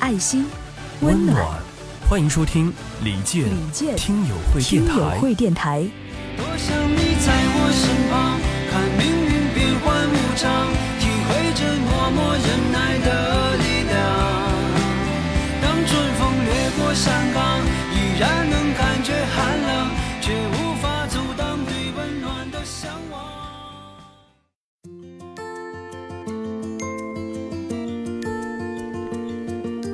爱心，温暖。欢迎收听李健李健听友会电台。友会电台。多想你在我身旁，看命运变幻无常，体会着默默忍耐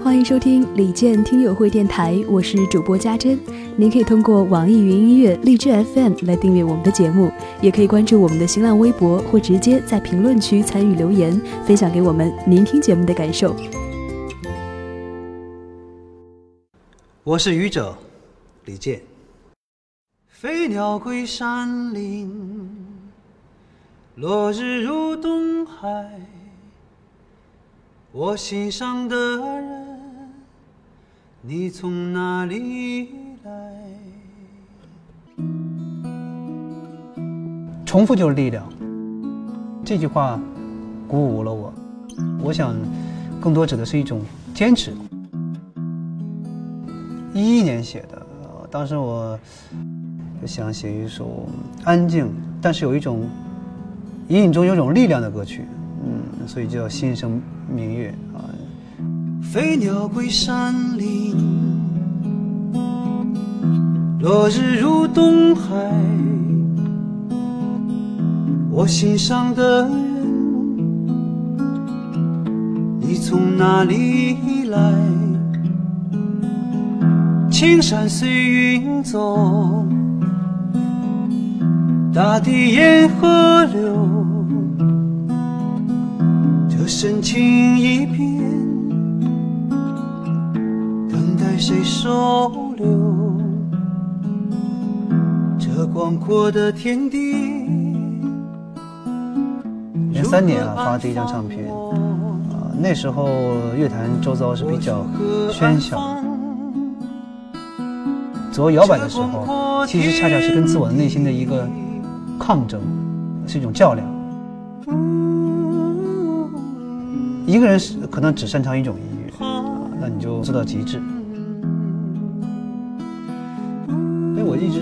欢迎收听李健听友会电台，我是主播家珍。您可以通过网易云音乐、荔枝 FM 来订阅我们的节目，也可以关注我们的新浪微博，或直接在评论区参与留言，分享给我们您听节目的感受。我是愚者李健。飞鸟归山林，落日入东海。我心上的人，你从哪里来？重复就是力量。这句话鼓舞了我。我想，更多指的是一种坚持。一一年写的，当时我就想写一首安静，但是有一种隐隐中有种力量的歌曲，嗯，所以叫心生明月啊。飞鸟归山林，落日入东海。我心上的人，你从哪里来？青山随云走，大地沿河流，这深情一片。等待谁收留？这广阔的天地。零三年啊，发第一张唱片啊，那时候乐坛周遭是比较喧嚣，左右摇摆的时候，其实恰恰是跟自我内心的一个抗争，是一种较量。一个人是可能只擅长一种音乐啊，那你就做到极致。我一直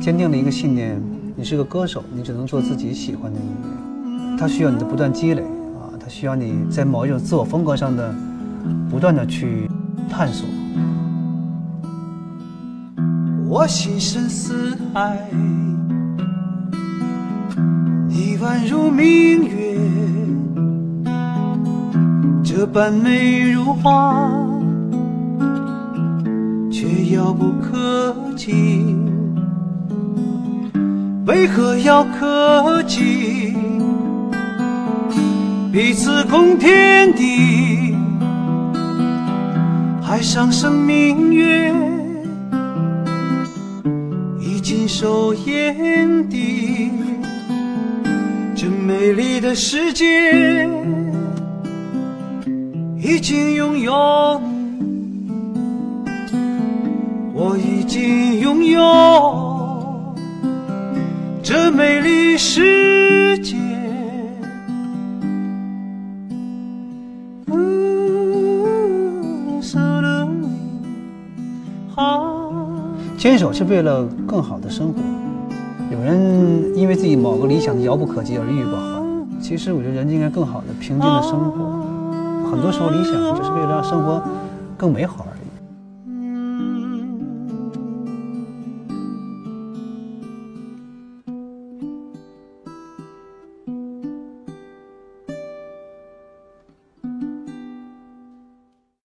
坚定了一个信念：你是个歌手，你只能做自己喜欢的音乐。它需要你的不断积累啊，它需要你在某一种自我风格上的不断的去探索。我心深似海，你宛如明月，这般美如画，却遥不可及。为何要客气？彼此共天地，海上生明月。已经手眼底，这美丽的世界已经拥有经拥有这美丽世界。坚守是为了更好的生活。有人因为自己某个理想遥不可及而郁郁不好，其实我觉得人应该更好的、平静的生活。很多时候理想就是为了让生活更美好而。